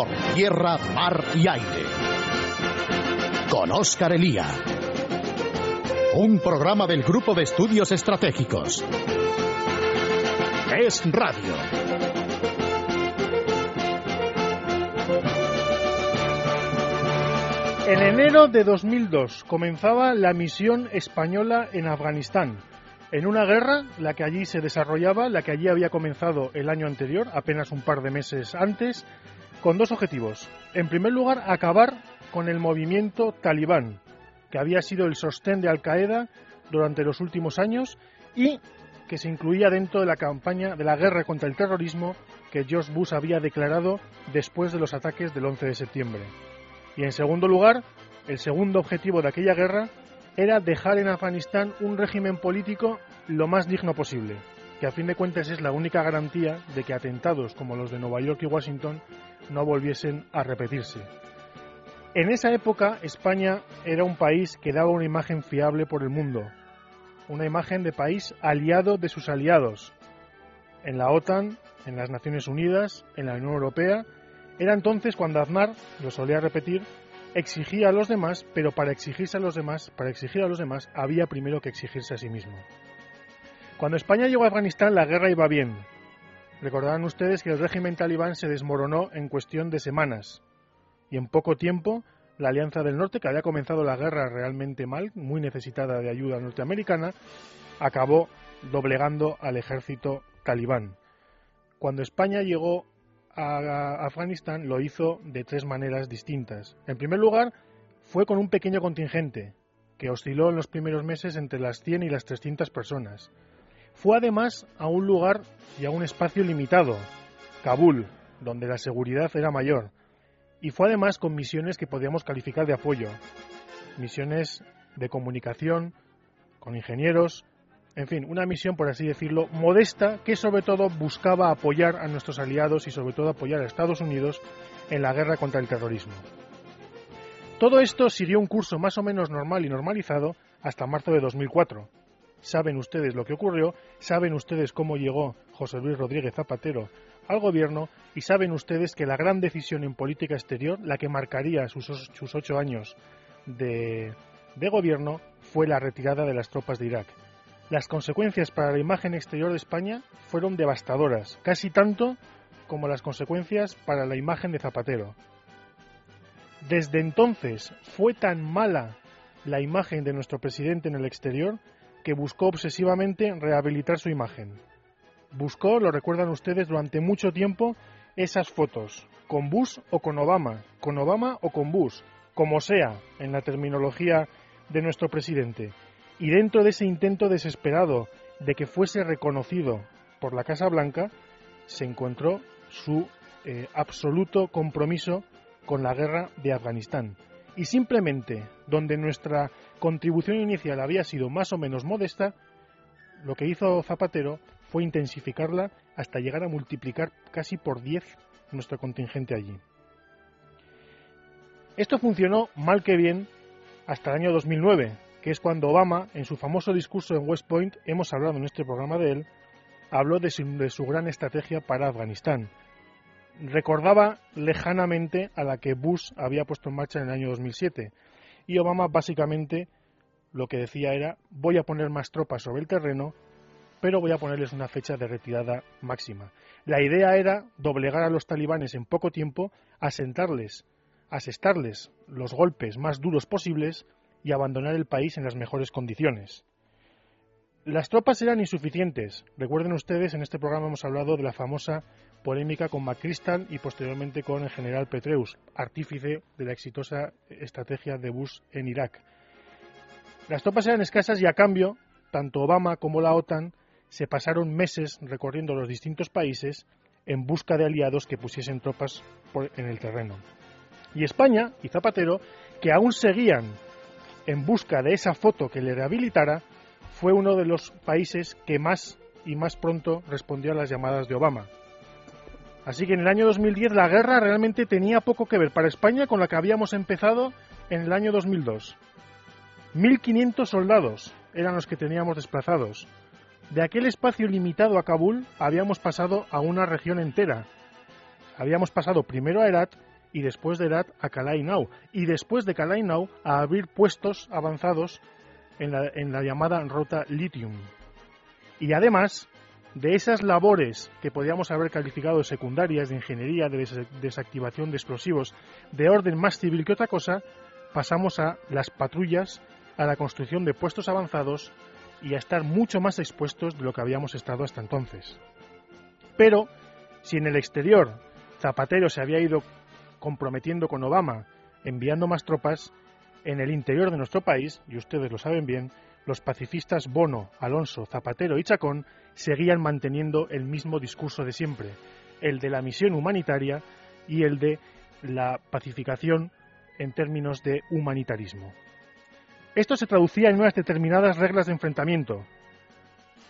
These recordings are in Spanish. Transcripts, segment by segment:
por tierra, mar y aire. Con Óscar Elía. Un programa del Grupo de Estudios Estratégicos. Es Radio. En enero de 2002 comenzaba la misión española en Afganistán, en una guerra, la que allí se desarrollaba, la que allí había comenzado el año anterior, apenas un par de meses antes, con dos objetivos. En primer lugar, acabar con el movimiento talibán, que había sido el sostén de Al Qaeda durante los últimos años y que se incluía dentro de la campaña de la guerra contra el terrorismo que George Bush había declarado después de los ataques del 11 de septiembre. Y en segundo lugar, el segundo objetivo de aquella guerra era dejar en Afganistán un régimen político lo más digno posible, que a fin de cuentas es la única garantía de que atentados como los de Nueva York y Washington no volviesen a repetirse. En esa época España era un país que daba una imagen fiable por el mundo, una imagen de país aliado de sus aliados. En la OTAN, en las Naciones Unidas, en la Unión Europea, era entonces cuando Aznar, lo solía repetir, exigía a los demás, pero para exigirse a los demás, para exigir a los demás, había primero que exigirse a sí mismo. Cuando España llegó a Afganistán, la guerra iba bien. Recordarán ustedes que el régimen talibán se desmoronó en cuestión de semanas. Y en poco tiempo, la Alianza del Norte, que había comenzado la guerra realmente mal, muy necesitada de ayuda norteamericana, acabó doblegando al ejército talibán. Cuando España llegó a Afganistán lo hizo de tres maneras distintas. En primer lugar, fue con un pequeño contingente, que osciló en los primeros meses entre las 100 y las 300 personas. Fue además a un lugar y a un espacio limitado, Kabul, donde la seguridad era mayor. Y fue además con misiones que podíamos calificar de apoyo. Misiones de comunicación, con ingenieros, en fin, una misión, por así decirlo, modesta que sobre todo buscaba apoyar a nuestros aliados y sobre todo apoyar a Estados Unidos en la guerra contra el terrorismo. Todo esto siguió un curso más o menos normal y normalizado hasta marzo de 2004. Saben ustedes lo que ocurrió, saben ustedes cómo llegó José Luis Rodríguez Zapatero al gobierno y saben ustedes que la gran decisión en política exterior, la que marcaría sus, sus ocho años de, de gobierno, fue la retirada de las tropas de Irak las consecuencias para la imagen exterior de España fueron devastadoras, casi tanto como las consecuencias para la imagen de Zapatero. Desde entonces fue tan mala la imagen de nuestro presidente en el exterior que buscó obsesivamente rehabilitar su imagen. Buscó, lo recuerdan ustedes, durante mucho tiempo esas fotos, con Bush o con Obama, con Obama o con Bush, como sea en la terminología de nuestro presidente y dentro de ese intento desesperado de que fuese reconocido por la Casa Blanca, se encontró su eh, absoluto compromiso con la guerra de Afganistán. Y simplemente, donde nuestra contribución inicial había sido más o menos modesta, lo que hizo Zapatero fue intensificarla hasta llegar a multiplicar casi por 10 nuestro contingente allí. Esto funcionó mal que bien hasta el año 2009, que es cuando Obama, en su famoso discurso en West Point, hemos hablado en este programa de él, habló de su, gran estrategia para Afganistán. Recordaba lejanamente a la que Bush había puesto en marcha en el año 2007. Y Obama básicamente lo que decía era voy a poner más tropas sobre el terreno, pero voy a ponerles una fecha de retirada máxima. La idea era doblegar a los talibanes en poco tiempo, asentarles, asestarles los golpes más duros posibles y abandonar el país en las mejores condiciones. Las tropas eran insuficientes. Recuerden ustedes, en este programa hemos hablado de la famosa polémica con McChrystal y posteriormente con el general Petreus, artífice de la exitosa estrategia de Bush en Irak. Las tropas eran escasas y a cambio, tanto Obama como la OTAN se pasaron meses recorriendo los distintos países en busca de aliados que pusiesen tropas en el terreno. Y España y Zapatero, que aún seguían en busca de esa foto que le rehabilitara, fue uno de los países que más y más pronto respondió a las llamadas de Obama. Así que en el año 2010 la guerra realmente tenía poco que ver para España con la que habíamos empezado en el año 2002. 1.500 soldados eran los que teníamos desplazados. De aquel espacio limitado a Kabul habíamos pasado a una región entera. Habíamos pasado primero a Herat y después de Herat a Calais Now y después de Calais Now a abrir puestos avanzados en la, llamada Rota Lithium. Y además de esas labores que podríamos haber calificado secundarias, de ingeniería, de desactivación de explosivos, de orden más civil que otra cosa, pasamos a las patrullas, a la construcción de puestos avanzados y a estar mucho más expuestos de lo que habíamos estado hasta entonces. Pero, si en el exterior Zapatero se había ido comprometiendo con Obama, enviando más tropas, en el interior de nuestro país, y ustedes lo saben bien, los pacifistas Bono, Alonso, Zapatero y Chacón seguían manteniendo el mismo discurso de siempre, el de la misión humanitaria y el de la pacificación en términos de humanitarismo. Esto se traducía en unas determinadas reglas de enfrentamiento,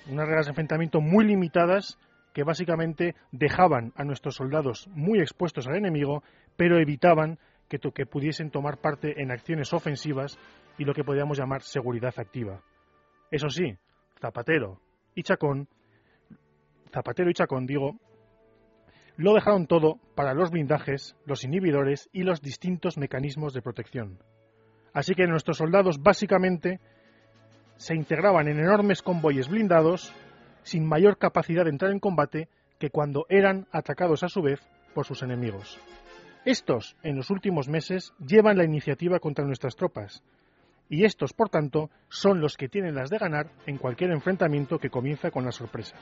unas reglas de enfrentamiento muy limitadas que básicamente dejaban a nuestros soldados muy expuestos al enemigo, pero evitaban que, pudiesen tomar parte en acciones ofensivas y lo que podríamos llamar seguridad activa. Eso sí, Zapatero y Chacón, Zapatero y Chacón, digo, lo dejaron todo para los blindajes, los inhibidores y los distintos mecanismos de protección. Así que nuestros soldados básicamente se integraban en enormes convoyes blindados sin mayor capacidad de entrar en combate que cuando eran atacados a su vez por sus enemigos. Estos, en los últimos meses, llevan la iniciativa contra nuestras tropas, y estos, por tanto, son los que tienen las de ganar en cualquier enfrentamiento que comienza con la sorpresa.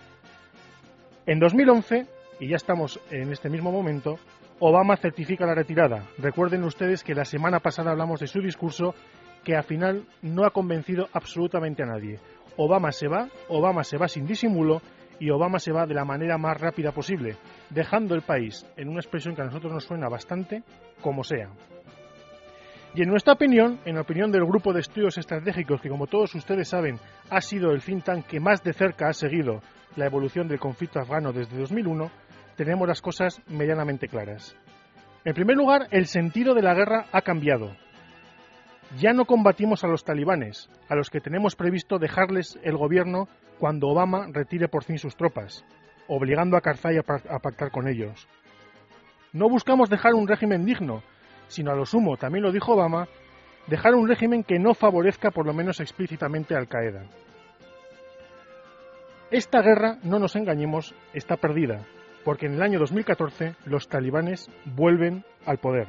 En 2011, y ya estamos en este mismo momento, Obama certifica la retirada. Recuerden ustedes que la semana pasada hablamos de su discurso que al final no ha convencido absolutamente a nadie. Obama se va, Obama se va sin disimulo y Obama se va de la manera más rápida posible, dejando el país en una expresión que a nosotros nos suena bastante como sea. Y en nuestra opinión, en la opinión del Grupo de Estudios Estratégicos, que como todos ustedes saben ha sido el think tank que más de cerca ha seguido la evolución del conflicto afgano desde 2001, tenemos las cosas medianamente claras. En primer lugar, el sentido de la guerra ha cambiado. Ya no combatimos a los talibanes, a los que tenemos previsto dejarles el gobierno cuando Obama retire por fin sus tropas, obligando a Karzai a pactar con ellos. No buscamos dejar un régimen digno, sino a lo sumo, también lo dijo Obama, dejar un régimen que no favorezca por lo menos explícitamente a Al Qaeda. Esta guerra, no nos engañemos, está perdida, porque en el año 2014 los talibanes vuelven al poder.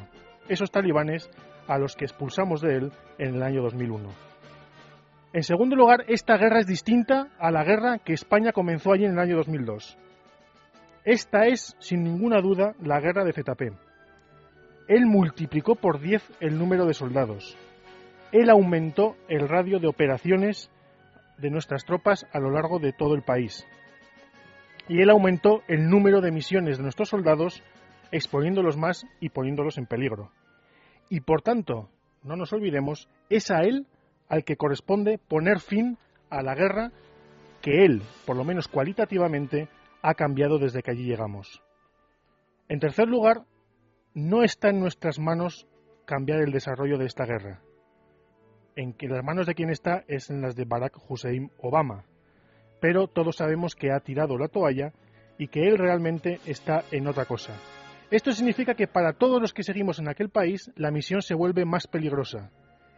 Esos talibanes a los que expulsamos de él en el año 2001. En segundo lugar, esta guerra es distinta a la guerra que España comenzó allí en el año 2002. Esta es, sin ninguna duda, la guerra de ZP él multiplicó por 10 el número de soldados. Él aumentó el radio de operaciones de nuestras tropas a lo largo de todo el país. Y él aumentó el número de misiones de nuestros soldados, exponiéndolos más y poniéndolos en peligro. Y por tanto, no nos olvidemos, es a él al que corresponde poner fin a la guerra que él, por lo menos cualitativamente, ha cambiado desde que allí llegamos. En tercer lugar, no está en nuestras manos cambiar el desarrollo de esta guerra. En que las manos de quien está es en las de Barack Hussein Obama. Pero todos sabemos que ha tirado la toalla y que él realmente está en otra cosa. Esto significa que para todos los que seguimos en aquel país la misión se vuelve más peligrosa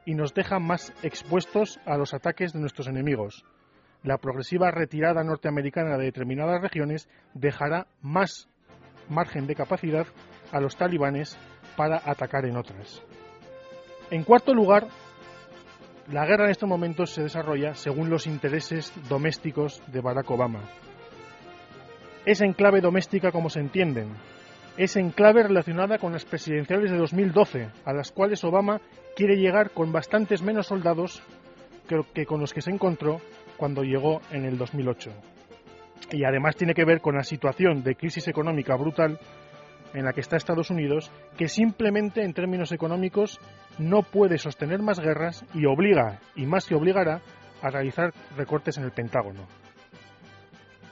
y nos deja más expuestos a los ataques de nuestros enemigos. La progresiva retirada norteamericana de determinadas regiones dejará más margen de capacidad a los talibanes para atacar en otras. En cuarto lugar, la guerra en estos momentos se desarrolla según los intereses domésticos de Barack Obama. Es en clave doméstica como se entienden. Es en clave relacionada con las presidenciales de 2012, a las cuales Obama quiere llegar con bastantes menos soldados que, con los que se encontró cuando llegó en el 2008. Y además tiene que ver con la situación de crisis económica brutal en la que está Estados Unidos, que simplemente en términos económicos no puede sostener más guerras y obliga, y más que obligará, a realizar recortes en el Pentágono.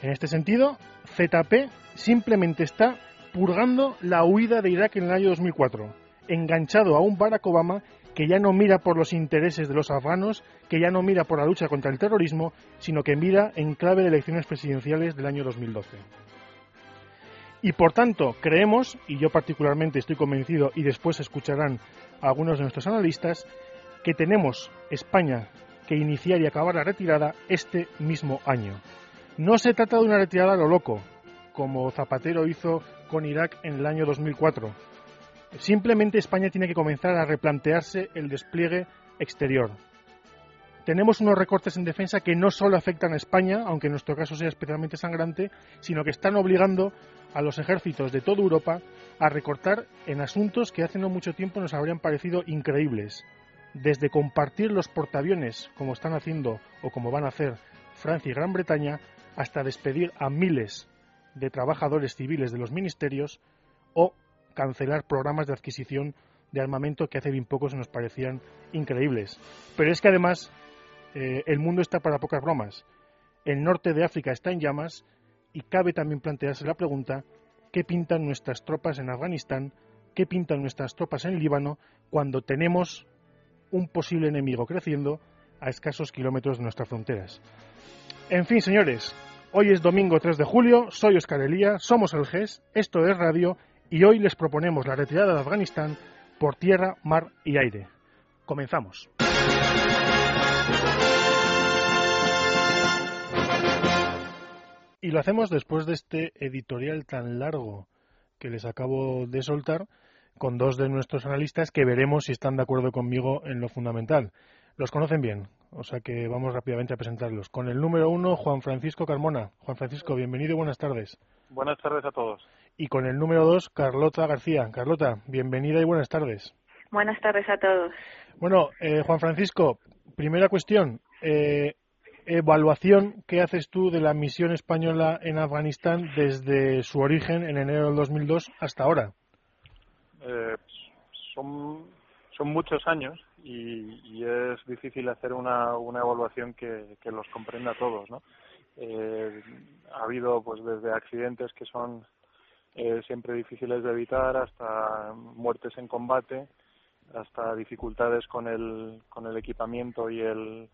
En este sentido, ZP simplemente está purgando la huida de Irak en el año 2004, enganchado a un Barack Obama que ya no mira por los intereses de los afganos, que ya no mira por la lucha contra el terrorismo, sino que mira en clave de elecciones presidenciales del año 2012. Y por tanto, creemos, y yo particularmente estoy convencido, y después escucharán algunos de nuestros analistas, que tenemos España que iniciar y acabar la retirada este mismo año. No se trata de una retirada a lo loco, como Zapatero hizo con Irak en el año 2004. Simplemente España tiene que comenzar a replantearse el despliegue exterior. Tenemos unos recortes en defensa que no solo afectan a España, aunque en nuestro caso sea especialmente sangrante, sino que están obligando a los ejércitos de toda Europa a recortar en asuntos que hace no mucho tiempo nos habrían parecido increíbles. Desde compartir los portaaviones, como están haciendo o como van a hacer Francia y Gran Bretaña, hasta despedir a miles de trabajadores civiles de los ministerios o cancelar programas de adquisición de armamento que hace bien poco se nos parecían increíbles. Pero es que además eh, el mundo está para pocas bromas. El norte de África está en llamas y cabe también plantearse la pregunta ¿qué pintan nuestras tropas en Afganistán? ¿Qué pintan nuestras tropas en Líbano cuando tenemos un posible enemigo creciendo a escasos kilómetros de nuestras fronteras? En fin, señores, hoy es domingo 3 de julio, soy Oscar Elía, somos el GES, esto es Radio y hoy les proponemos la retirada de Afganistán por tierra, mar y aire. Comenzamos. Y lo hacemos después de este editorial tan largo que les acabo de soltar con dos de nuestros analistas que veremos si están de acuerdo conmigo en lo fundamental. Los conocen bien, o sea que vamos rápidamente a presentarlos. Con el número uno, Juan Francisco Carmona. Juan Francisco, bienvenido y buenas tardes. Buenas tardes a todos. Y con el número dos, Carlota García. Carlota, bienvenida y buenas tardes. Buenas tardes a todos. Bueno, eh, Juan Francisco, primera cuestión. Eh, evaluación que haces tú de la misión española en Afganistán desde su origen en enero del 2002 hasta ahora? Eh, son, son muchos años y, es difícil hacer una, una evaluación que, los comprenda a todos, ¿no? Eh, ha habido pues desde accidentes que son eh, siempre difíciles de evitar hasta muertes en combate hasta dificultades con el, con el equipamiento y el,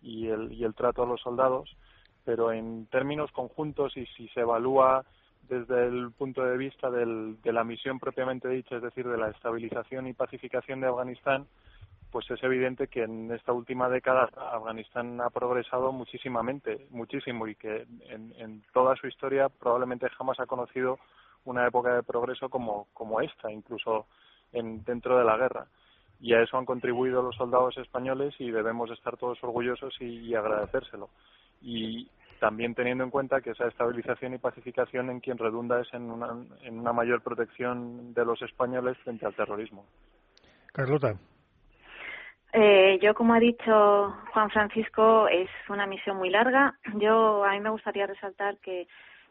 y el, y el trato a los soldados, pero en términos conjuntos y si se evalúa desde el punto de vista del, de la misión propiamente dicha, es decir, de la estabilización y pacificación de Afganistán, pues es evidente que en esta última década Afganistán ha progresado muchísimamente, muchísimo, y que en, en toda su historia probablemente jamás ha conocido una época de progreso como, esta, incluso en, dentro de la guerra y a eso han contribuido los soldados españoles y debemos estar todos orgullosos y, agradecérselo. Y también teniendo en cuenta que esa estabilización y pacificación en quien redunda es en una, en una mayor protección de los españoles frente al terrorismo. Carlota. Eh, yo, como ha dicho Juan Francisco, es una misión muy larga. Yo, a mí me gustaría resaltar que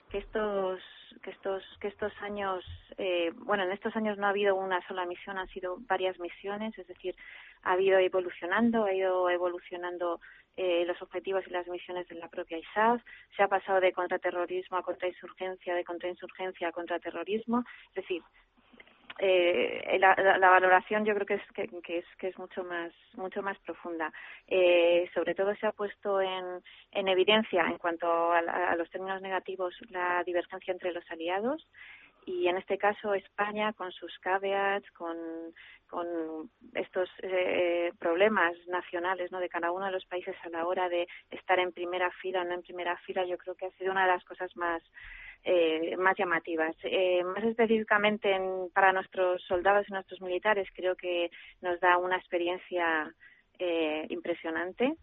que estos que estos que estos años eh, bueno en estos años no ha habido una sola misión han sido varias misiones. Es decir ha habido evolucionando ha ido evolucionando eh, los objetivos y las misiones de la propia ISAF. Se ha pasado de contraterrorismo a contrainsurgencia de contrainsurgencia a contraterrorismo. Es decir eh, la, la, valoración yo creo que es que, es que es mucho más mucho más profunda. Eh, sobre todo se ha puesto en, en evidencia en cuanto a, los términos negativos la divergencia entre los aliados y en este caso España con sus caveats con con estos eh, problemas nacionales no de cada uno de los países a la hora de estar en primera fila o no en primera fila yo creo que ha sido una de las cosas más eh, más llamativas. Eh, más específicamente para nuestros soldados y nuestros militares, creo que nos da una experiencia eh, impresionante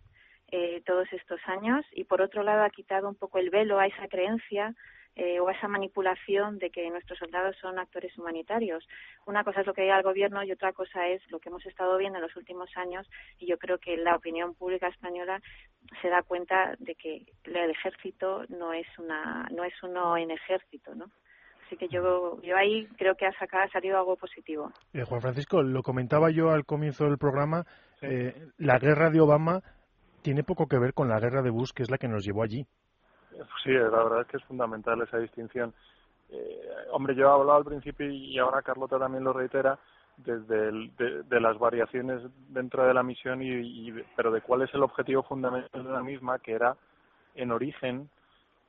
eh, todos estos años y, por otro lado, ha quitado un poco el velo a esa creencia eh, o esa manipulación de que nuestros soldados son actores humanitarios. Una cosa es lo que diga el gobierno y otra cosa es lo que hemos estado viendo en los últimos años y yo creo que la opinión pública española se da cuenta de que el ejército no es una no es uno en ejército, ¿no? Así que yo, yo ahí creo que ha, sacado, ha salido algo positivo. Eh, Juan Francisco, lo comentaba yo al comienzo del programa, eh, la guerra de Obama tiene poco que ver con la guerra de Bush, que es la que nos llevó allí. Sí, la verdad es que es fundamental esa distinción. Eh, hombre, yo he hablado al principio y ahora Carlota también lo reitera, desde de, las variaciones dentro de la misión, y, pero de cuál es el objetivo fundamental de la misma, que era en origen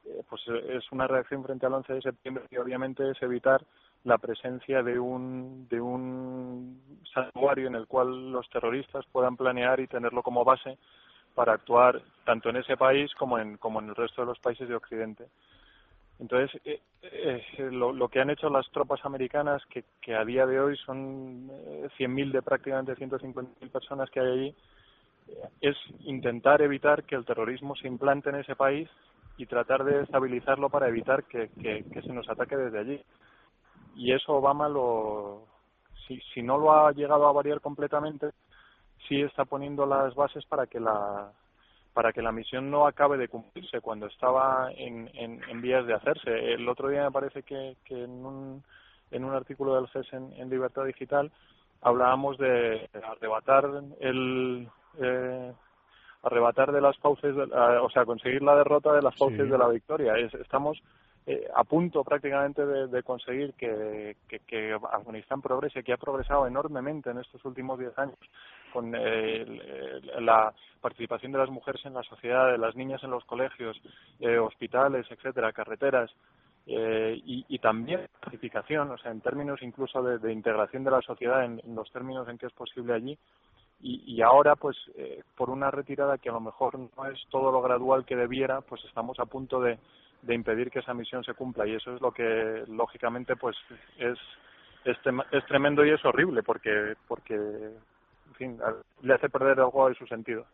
eh, pues es una reacción frente al 11 de septiembre que obviamente es evitar la presencia de un, de un santuario en el cual los terroristas puedan planear y tenerlo como base para actuar tanto en ese país como en, como en el resto de los países de Occidente. Entonces, eh, eh, lo, lo, que han hecho las tropas americanas, que, que a día de hoy son 100.000 de prácticamente 150.000 personas que hay allí, es intentar evitar que el terrorismo se implante en ese país y tratar de estabilizarlo para evitar que, que, se nos ataque desde allí. Y eso Obama lo, si, si no lo ha llegado a variar completamente, sí está poniendo las bases para que la para que la misión no acabe de cumplirse cuando estaba en, en, en vías de hacerse. El otro día me parece que, que en, un, en un artículo del CES en, en Libertad Digital hablábamos de arrebatar el, eh, arrebatar de las fauces, o sea, conseguir la derrota de las fauces de la victoria. estamos eh, a punto prácticamente de, conseguir que, que, Afganistán progrese, que ha progresado enormemente en estos últimos diez años con eh, la participación de las mujeres en la sociedad, de las niñas en los colegios, eh, hospitales, etcétera, carreteras. y, y, también pacificación, o sea, en términos incluso de, integración de la sociedad, en, los términos en que es posible allí, y, ahora pues eh, por una retirada que a lo mejor no es todo lo gradual que debiera pues estamos a punto de, de impedir que esa misión se cumpla. Y eso es lo que lógicamente pues es es, es tremendo y es horrible porque porque en fin le hace perder algo de su sentido.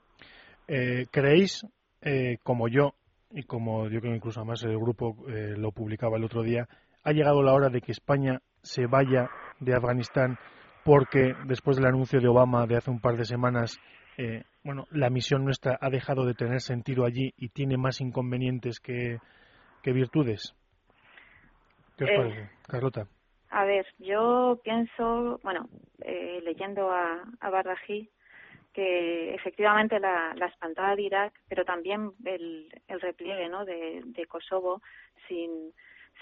Eh, creéis eh, como yo y como yo creo incluso más el grupo eh, lo publicaba el otro día ha llegado la hora de que España se vaya de Afganistán porque después del anuncio de Obama de hace un par de semanas, eh, bueno, la misión nuestra ha dejado de tener sentido allí y tiene más inconvenientes que, virtudes. ¿Qué os eh, parece, Carlota? A ver, yo pienso, bueno, eh, leyendo a, a que efectivamente la, la espantada de Irak, pero también el, el repliegue ¿no? de, de Kosovo sin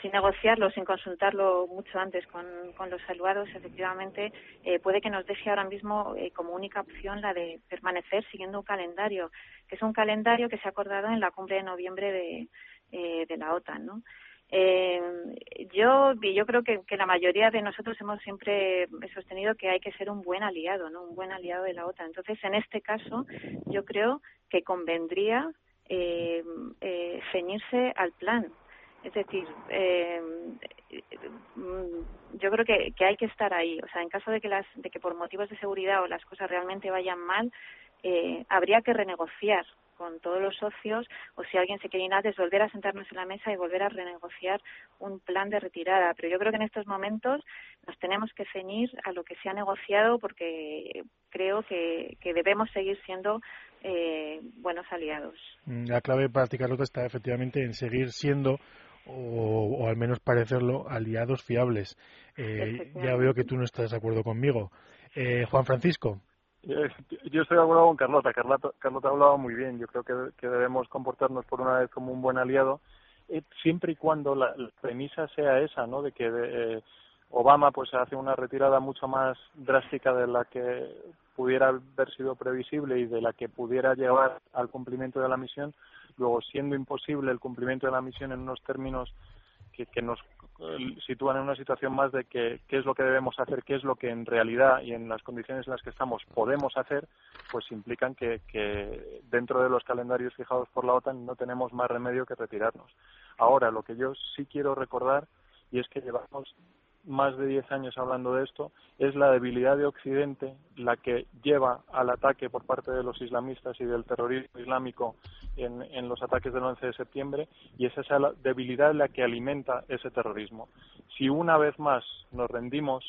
sin negociarlo, sin consultarlo mucho antes con, con los aliados, efectivamente eh, puede que nos deje ahora mismo eh, como única opción la de permanecer siguiendo un calendario, que es un calendario que se ha acordado en la cumbre de noviembre de, eh, de la OTAN, ¿no? Eh, yo yo creo que, la mayoría de nosotros hemos siempre sostenido que hay que ser un buen aliado, ¿no? Un buen aliado de la OTAN. Entonces, en este caso, yo creo que convendría eh, eh, ceñirse al plan, es decir, eh, mm, yo creo que, que hay que estar ahí. O sea, en caso de que, las, de que por motivos de seguridad o las cosas realmente vayan mal, eh, habría que renegociar con todos los socios o si alguien se quiere ir antes, volver a sentarnos en la mesa y volver a renegociar un plan de retirada. Pero yo creo que en estos momentos nos tenemos que ceñir a lo que se ha negociado porque creo que, que debemos seguir siendo eh, buenos aliados. La clave para ti, Carlota, está efectivamente en seguir siendo o, al menos parecerlo, aliados fiables. Eh, ya veo que tú no estás de acuerdo conmigo. Eh, Juan Francisco. Eh, yo estoy de acuerdo con Carlota. Carlota, Carlota ha hablado muy bien. Yo creo que, debemos comportarnos por una vez como un buen aliado, siempre y cuando la, premisa sea esa, ¿no? De que Obama pues hace una retirada mucho más drástica de la que pudiera haber sido previsible y de la que pudiera llevar al cumplimiento de la misión, luego siendo imposible el cumplimiento de la misión en unos términos que, nos eh, sitúan en una situación más de que qué es lo que debemos hacer, qué es lo que en realidad y en las condiciones en las que estamos podemos hacer, pues implican que, que dentro de los calendarios fijados por la OTAN no tenemos más remedio que retirarnos. Ahora, lo que yo sí quiero recordar y es que llevamos más de diez años hablando de esto, es la debilidad de Occidente la que lleva al ataque por parte de los islamistas y del terrorismo islámico en, los ataques del 11 de septiembre y es esa debilidad la que alimenta ese terrorismo. Si una vez más nos rendimos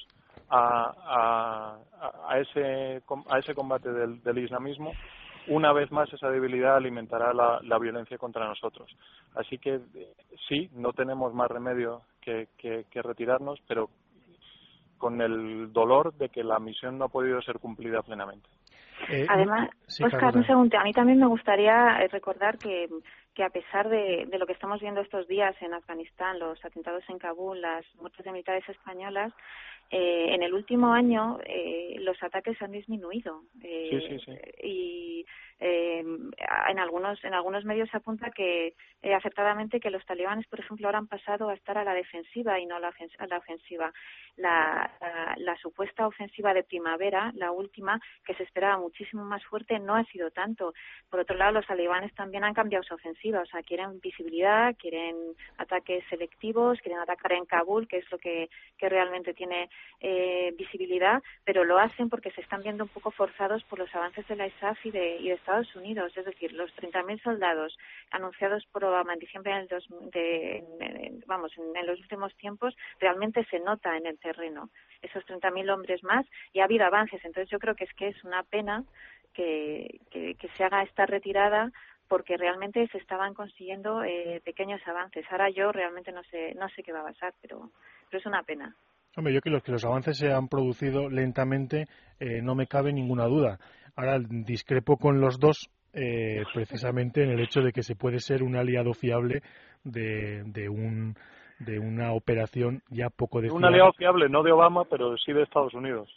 a, a, a, ese, a ese combate del, del islamismo, una vez más esa debilidad alimentará la, la, violencia contra nosotros. Así que sí, no tenemos más remedio que, que, retirarnos, pero con el dolor de que la misión no ha podido ser cumplida plenamente. Eh, Además, Oscar, un segundo, a mí también me gustaría eh, recordar que que a pesar de, lo que estamos viendo estos días en Afganistán, los atentados en Kabul, las muertes de militares españolas, eh, en el último año eh, los ataques han disminuido. Eh, y eh, en algunos en algunos medios se apunta que eh, acertadamente que los talibanes por ejemplo ahora han pasado a estar a la defensiva y no a la, ofensiva. La, la, supuesta ofensiva de primavera la última que se esperaba muchísimo más fuerte no ha sido tanto. Por otro lado los talibanes también han cambiado su ofensiva o sea quieren visibilidad quieren ataques selectivos quieren atacar en Kabul que es lo que, que realmente tiene eh, visibilidad pero lo hacen porque se están viendo un poco forzados por los avances de la ISAF y de, y de Estados Unidos, es decir, los 30.000 soldados anunciados por Obama en diciembre del dos, de, vamos, en, los últimos tiempos, realmente se nota en el terreno. Esos 30.000 hombres más y ha habido avances. Entonces yo creo que es que es una pena que, que, se haga esta retirada porque realmente se estaban consiguiendo eh, pequeños avances. Ahora yo realmente no sé, no sé qué va a pasar, pero, pero es una pena. Hombre, yo que los, que los avances se han producido lentamente eh, no me cabe ninguna duda. Ahora discrepo con los dos eh, precisamente en el hecho de que se puede ser un aliado fiable de, de un de una operación ya poco de un aliado fiable no de Obama pero sí de Estados Unidos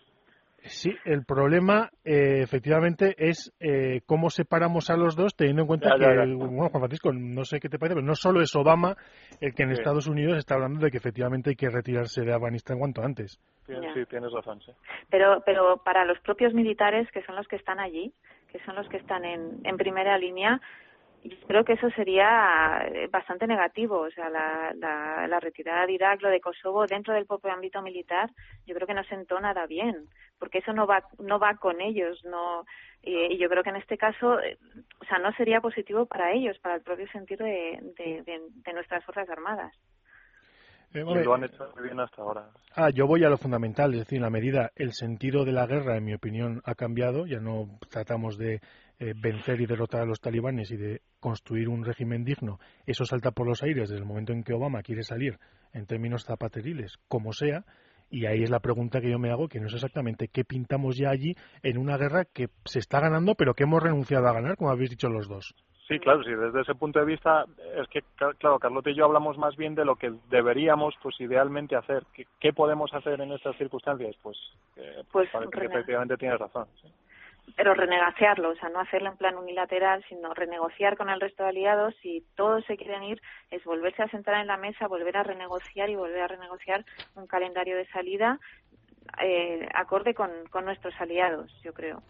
Sí, el problema eh, efectivamente es eh, cómo separamos a los dos, teniendo en cuenta que, bueno, Juan Francisco, no sé qué te parece, pero no solo es Obama el que en Estados Unidos está hablando de que efectivamente hay que retirarse de Afganistán cuanto antes. Sí, tienes razón, sí. Pero, pero para los propios militares, que son los que están allí, que son los que están en, en primera línea, creo que eso sería eh, bastante negativo. O sea, la, la, la, retirada de Irak, lo de Kosovo, dentro del propio ámbito militar, yo creo que no sentó nada bien, porque eso no va, no va con ellos. no Y, yo creo que en este caso, eh, o sea, no sería positivo para ellos, para el propio sentido de, de, de, nuestras Fuerzas Armadas. Eh, lo han hecho muy bien hasta ahora. Ah, yo voy a lo fundamental, es decir, en la medida, el sentido de la guerra, en mi opinión, ha cambiado. Ya no tratamos de eh, vencer y derrotar a los talibanes y de construir un régimen digno, eso salta por los aires desde el momento en que Obama quiere salir en términos zapateriles, como sea, y ahí es la pregunta que yo me hago, que no es exactamente qué pintamos ya allí en una guerra que se está ganando, pero que hemos renunciado a ganar, como habéis dicho los dos. Sí, claro, sí, desde ese punto de vista es que, claro, Carlota y yo hablamos más bien de lo que deberíamos, pues, idealmente hacer. ¿Qué, podemos hacer en estas circunstancias? Pues, eh, pues, pues que efectivamente tienes razón. ¿sí? Pero renegociarlo, o sea, no hacerlo en plan unilateral, sino renegociar con el resto de aliados. Si todos se quieren ir, es volverse a sentar en la mesa, volver a renegociar y volver a renegociar un calendario de salida eh, acorde con, con nuestros aliados, yo creo.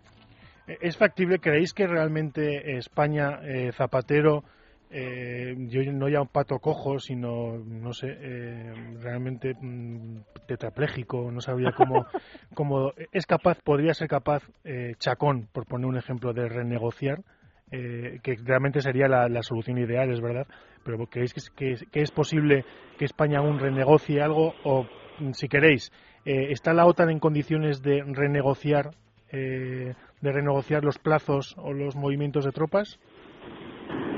¿Es factible? ¿Creéis que realmente España, eh, Zapatero, eh, yo no ya un pato cojo, sino, no sé, eh, realmente mm, tetrapléjico, no sabría cómo, cómo es capaz, podría ser capaz, eh, Chacón, por poner un ejemplo, de renegociar, eh, que realmente sería la, solución ideal, es verdad, pero ¿creéis que, que, es posible que España aún renegocie algo? O, mm, si queréis, eh, ¿está la OTAN en condiciones de renegociar, de renegociar los plazos o los movimientos de tropas?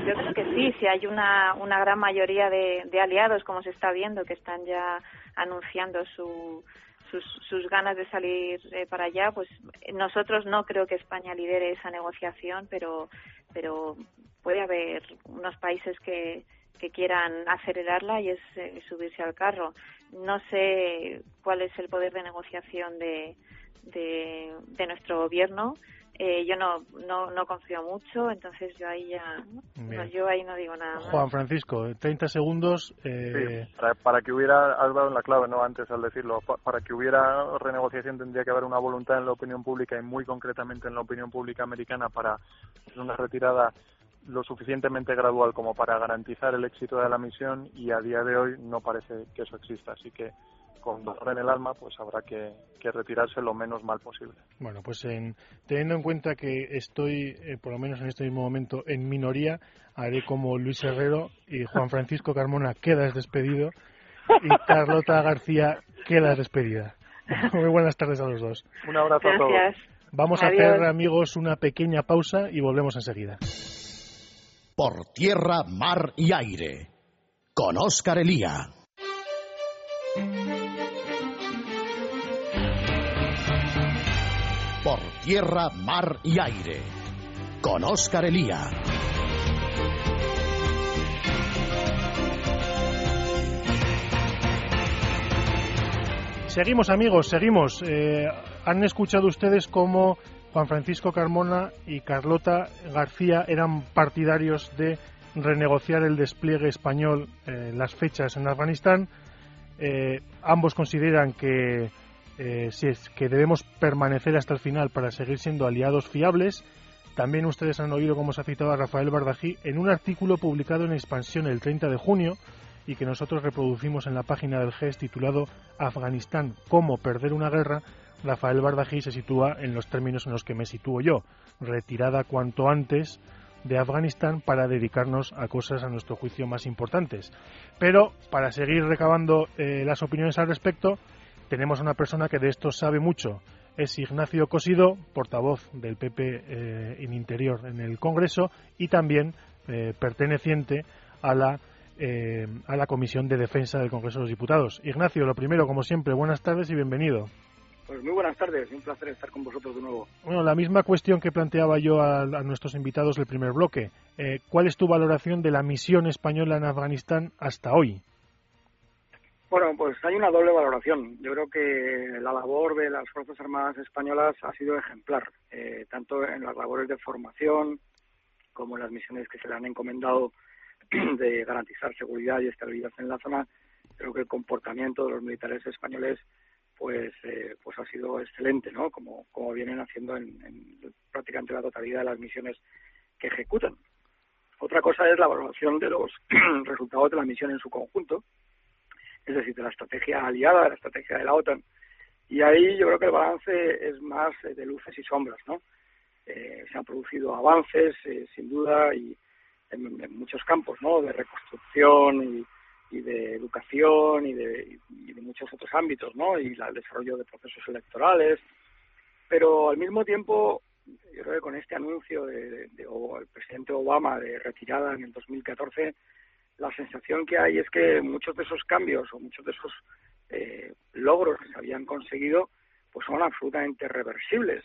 Yo creo que sí, si hay una, una gran mayoría de, aliados, como se está viendo, que están ya anunciando su, sus, sus ganas de salir eh, para allá, pues nosotros no creo que España lidere esa negociación, pero, pero puede haber unos países que, que quieran acelerarla y es eh, subirse al carro. No sé cuál es el poder de negociación de, de nuestro gobierno eh, yo no, no, no confío mucho, entonces yo ahí ya, no, yo ahí no digo nada. Juan Francisco, 30 segundos. Eh... para, que hubiera, has dado en la clave, ¿no? Antes al decirlo, para que hubiera renegociación tendría que haber una voluntad en la opinión pública y muy concretamente en la opinión pública americana para una retirada lo suficientemente gradual como para garantizar el éxito de la misión y a día de hoy no parece que eso exista. Así que con dolor en el alma, pues habrá que, retirarse lo menos mal posible. Bueno, pues en, teniendo en cuenta que estoy, eh, por lo menos en este mismo momento, en minoría, haré como Luis Herrero y Juan Francisco Carmona quedas despedido y Carlota García quedas despedida. Muy buenas tardes a los dos. Un abrazo a todos. Vamos a hacer, amigos, una pequeña pausa y volvemos enseguida. Por tierra, mar y aire. Con Oscar Elía. tierra, mar y aire. Con Oscar Elía. Seguimos amigos, seguimos. Eh, han escuchado ustedes cómo Juan Francisco Carmona y Carlota García eran partidarios de renegociar el despliegue español, eh, las fechas en Afganistán. Eh, ambos consideran que si es, que debemos permanecer hasta el final para seguir siendo aliados fiables. También ustedes han oído cómo se ha citado a Rafael Bardají en un artículo publicado en Expansión el 30 de junio y que nosotros reproducimos en la página del GES titulado Afganistán, cómo perder una guerra, Rafael Bardají se sitúa en los términos en los que me sitúo yo, retirada cuanto antes de Afganistán para dedicarnos a cosas a nuestro juicio más importantes. Pero para seguir recabando eh, las opiniones al respecto, tenemos una persona que de esto sabe mucho. Es Ignacio Cosido, portavoz del PP eh, en Interior en el Congreso y también eh, perteneciente a la eh, a la Comisión de Defensa del Congreso de los Diputados. Ignacio, lo primero, como siempre, buenas tardes y bienvenido. Pues muy buenas tardes, un placer estar con vosotros de nuevo. Bueno, la misma cuestión que planteaba yo a, nuestros invitados del primer bloque. Eh, ¿Cuál es tu valoración de la misión española en Afganistán hasta hoy? Bueno, pues hay una doble valoración. Yo creo que la labor de las Fuerzas Armadas españolas ha sido ejemplar, eh, tanto en las labores de formación como en las misiones que se le han encomendado de garantizar seguridad y estabilidad en la zona, creo que el comportamiento de los militares españoles pues eh, pues ha sido excelente, ¿no? Como, como vienen haciendo en, prácticamente la totalidad de las misiones que ejecutan. Otra cosa es la evaluación de los resultados de la misión en su conjunto, es decir, de la estrategia aliada, de la estrategia de la OTAN. Y ahí yo creo que el balance es más eh, de luces y sombras, ¿no? Eh, se han producido avances, sin duda, y, en, muchos campos, ¿no? De reconstrucción y, de educación y de, muchos otros ámbitos, ¿no? Y el desarrollo de procesos electorales. Pero al mismo tiempo, yo creo que con este anuncio de, el presidente Obama de retirada en el 2014, la sensación que hay es que muchos de esos cambios o muchos de esos eh, logros que se habían conseguido pues son absolutamente reversibles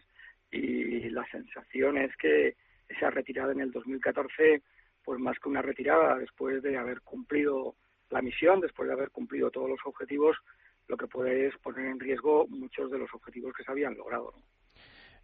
y la sensación es que esa retirada en el 2014 pues más que una retirada después de haber cumplido la misión, después de haber cumplido todos los objetivos, lo que puede es poner en riesgo muchos de los objetivos que se habían logrado.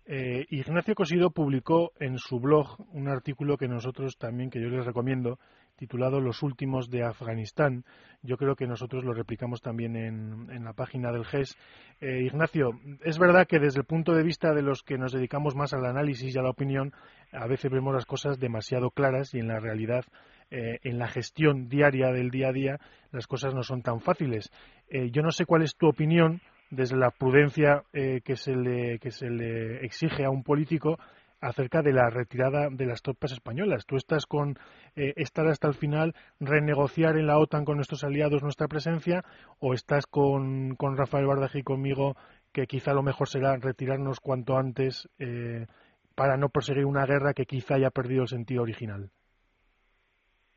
Eh, Ignacio Cosido publicó en su blog un artículo que nosotros también, que yo les recomiendo, titulado Los últimos de Afganistán. Yo creo que nosotros lo replicamos también en, la página del GES. Eh, Ignacio, es verdad que desde el punto de vista de los que nos dedicamos más al análisis y a la opinión, a veces vemos las cosas demasiado claras y en la realidad, eh, en la gestión diaria del día a día, las cosas no son tan fáciles. Eh, yo no sé cuál es tu opinión desde la prudencia que, se le, que se le exige a un político acerca de la retirada de las tropas españolas. Tú estás con eh, estar hasta el final, renegociar en la OTAN con nuestros aliados nuestra presencia, o estás con, con Rafael Bardaje y conmigo, que quizá lo mejor será retirarnos cuanto antes eh, para no perseguir una guerra que quizá haya perdido el sentido original.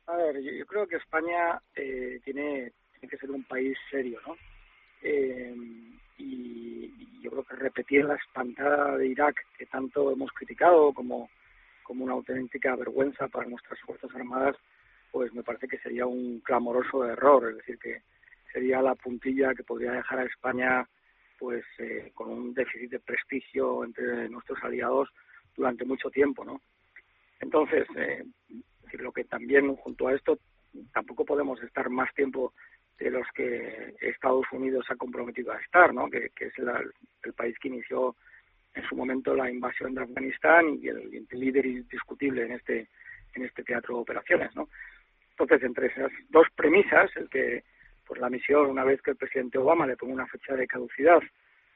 A ver, yo, creo que España eh, tiene, tiene que ser un país serio, ¿no? Eh, y, yo creo que repetir la espantada de Irak que tanto hemos criticado como, como una auténtica vergüenza para nuestras Fuerzas Armadas, pues me parece que sería un clamoroso error, es decir, que sería la puntilla que podría dejar a España pues eh, con un déficit de prestigio entre nuestros aliados durante mucho tiempo, ¿no? Entonces, eh, lo que también junto a esto tampoco podemos estar más tiempo de los que Estados Unidos ha comprometido a estar, ¿no? que, es el país que inició en su momento la invasión de Afganistán y el, líder indiscutible en este en este teatro de operaciones, ¿no? Entonces, entre esas dos premisas, el que pues la misión, una vez que el presidente Obama le ponga una fecha de caducidad,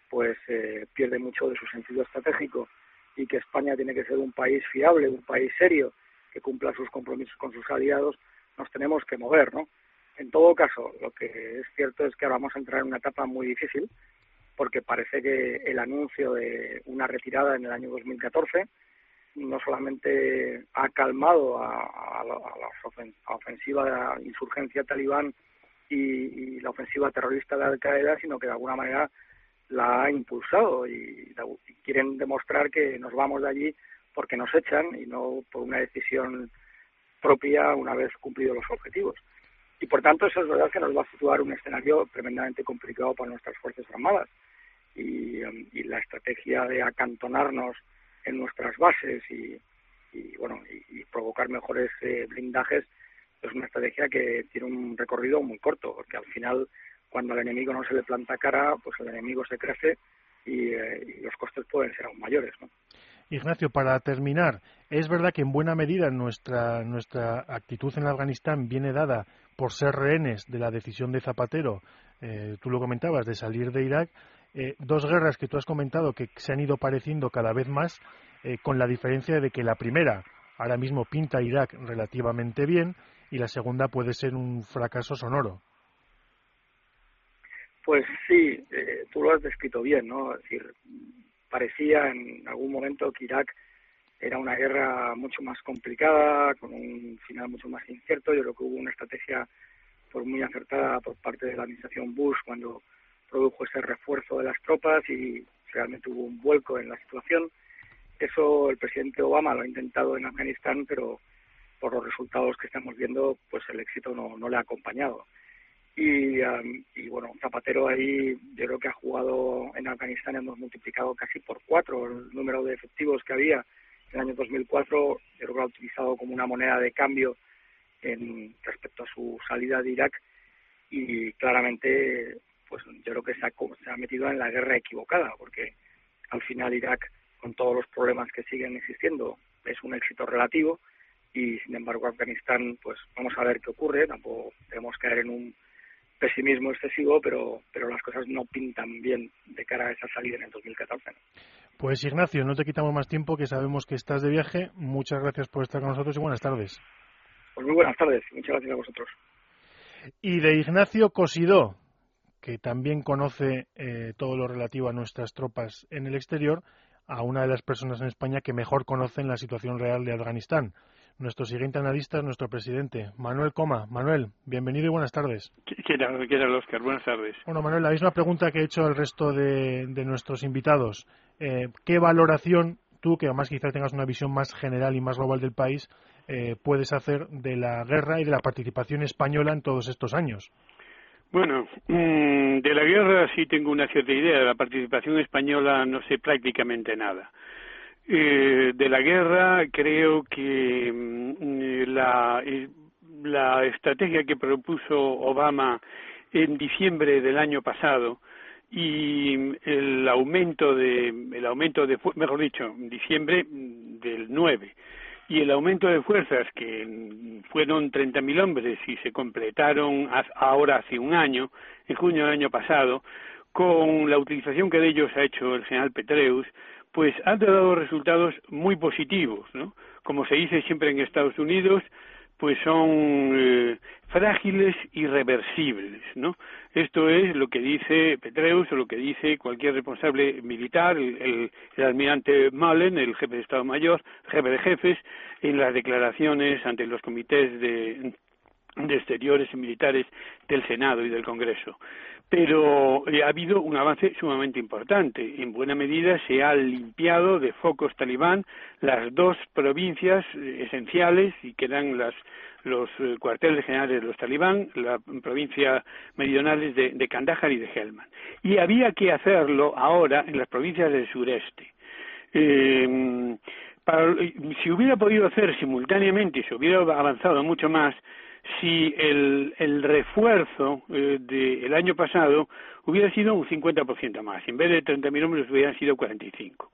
pues eh, pierde mucho de su sentido estratégico y que España tiene que ser un país fiable, un país serio, que cumpla sus compromisos con sus aliados, nos tenemos que mover, ¿no? En todo caso, lo que es cierto es que ahora vamos a entrar en una etapa muy difícil, porque parece que el anuncio de una retirada en el año 2014 no solamente ha calmado a, la, ofensiva de la insurgencia talibán y, la ofensiva terrorista de Al Qaeda, sino que de alguna manera la ha impulsado y, y, quieren demostrar que nos vamos de allí porque nos echan y no por una decisión propia una vez cumplidos los objetivos. Y por tanto eso es verdad que nos va a situar un escenario tremendamente complicado para nuestras Fuerzas Armadas. Y, um, la estrategia de acantonarnos en nuestras bases y, bueno y, provocar mejores eh, blindajes es una estrategia que tiene un recorrido muy corto, porque al final cuando al enemigo no se le planta cara, pues el enemigo se crece y, eh, los costes pueden ser aún mayores. ¿no? Ignacio, para terminar, es verdad que en buena medida nuestra, nuestra actitud en Afganistán viene dada por ser rehenes de la decisión de Zapatero, eh, tú lo comentabas, de salir de Irak. Eh, dos guerras que tú has comentado que se han ido pareciendo cada vez más, con la diferencia de que la primera ahora mismo pinta Irak relativamente bien y la segunda puede ser un fracaso sonoro. Pues sí, eh, tú lo has descrito bien, ¿no? Es decir, parecía en algún momento que Irak era una guerra mucho más complicada, con un final mucho más incierto. Yo creo que hubo una estrategia pues, muy acertada por parte de la administración Bush cuando produjo ese refuerzo de las tropas y realmente hubo un vuelco en la situación. Eso el presidente Obama lo ha intentado en Afganistán, pero por los resultados que estamos viendo, pues el éxito no, le ha acompañado. Y, y, bueno, Zapatero ahí yo creo que ha jugado en Afganistán, hemos multiplicado casi por cuatro el número de efectivos que había el año 2004, yo creo que ha utilizado como una moneda de cambio en respecto a su salida de Irak y claramente pues yo creo que se ha, se ha metido en la guerra equivocada porque al final Irak con todos los problemas que siguen existiendo es un éxito relativo y sin embargo Afganistán pues vamos a ver qué ocurre. Tampoco debemos caer en un pesimismo excesivo, pero, pero las cosas no pintan bien de cara a esa salida en el 2014. Pues Ignacio, no te quitamos más tiempo, que sabemos que estás de viaje. Muchas gracias por estar con nosotros y buenas tardes. Pues muy buenas tardes, muchas gracias a vosotros. Y de Ignacio Cosidó, que también conoce eh, todo lo relativo a nuestras tropas en el exterior, a una de las personas en España que mejor conocen la situación real de Afganistán. Nuestro siguiente analista es nuestro presidente, Manuel Coma. Manuel, bienvenido y buenas tardes. ¿Qué tal, Oscar? Buenas tardes. Bueno, Manuel, la misma pregunta que he hecho al resto de, nuestros invitados. Eh, ¿Qué valoración tú, que además quizás tengas una visión más general y más global del país, eh, puedes hacer de la guerra y de la participación española en todos estos años? Bueno, mm, de la guerra sí tengo una cierta idea. De la participación española no sé prácticamente nada. Eh, de la guerra creo que mm, la, eh, la estrategia que propuso Obama en diciembre del año pasado y el aumento de el aumento de mejor dicho diciembre del 9 y el aumento de fuerzas que fueron 30.000 hombres y se completaron ahora hace un año en junio del año pasado con la utilización que de ellos ha hecho el general Petreus pues han dado resultados muy positivos, ¿no? Como se dice siempre en Estados Unidos, pues son eh, frágiles y reversibles, ¿no? Esto es lo que dice Petreus o lo que dice cualquier responsable militar, el, almirante Mullen, el jefe de Estado Mayor, jefe de jefes, en las declaraciones ante los comités de exteriores y militares del Senado y del Congreso pero eh, ha habido un avance sumamente importante. En buena medida se han limpiado de focos talibán las dos provincias eh, esenciales y que eran las, los eh, cuarteles generales de los talibán, la provincia meridionales de, de Kandahar y de Helmand. Y había que hacerlo ahora en las provincias del sureste. Si hubiera podido hacer simultáneamente se hubiera avanzado mucho más, si el, refuerzo eh, del año pasado hubiera sido un 50% más. En vez de 30.000 hombres hubieran sido 45.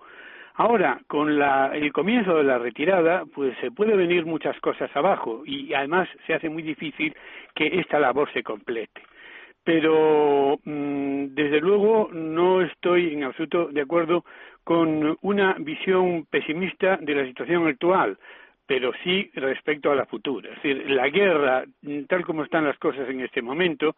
Ahora, con la, el comienzo de la retirada, pues se puede venir muchas cosas abajo y además se hace muy difícil que esta labor se complete. Pero, mm, desde luego, no estoy en absoluto de acuerdo con una visión pesimista de la situación actual pero sí respecto a la futura. Es decir, la guerra, tal como están las cosas en este momento,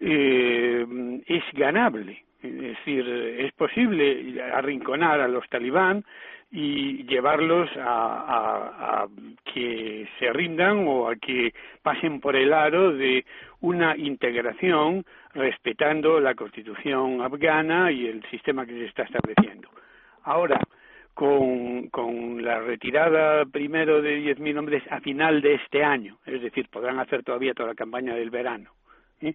eh, es ganable. Es decir, es posible arrinconar a los talibán y llevarlos a, a, que se rindan o a que pasen por el aro de una integración respetando la constitución afgana y el sistema que se está estableciendo. Ahora, con, con la retirada primero de 10.000 hombres a final de este año, es decir, podrán hacer todavía toda la campaña del verano. ¿eh?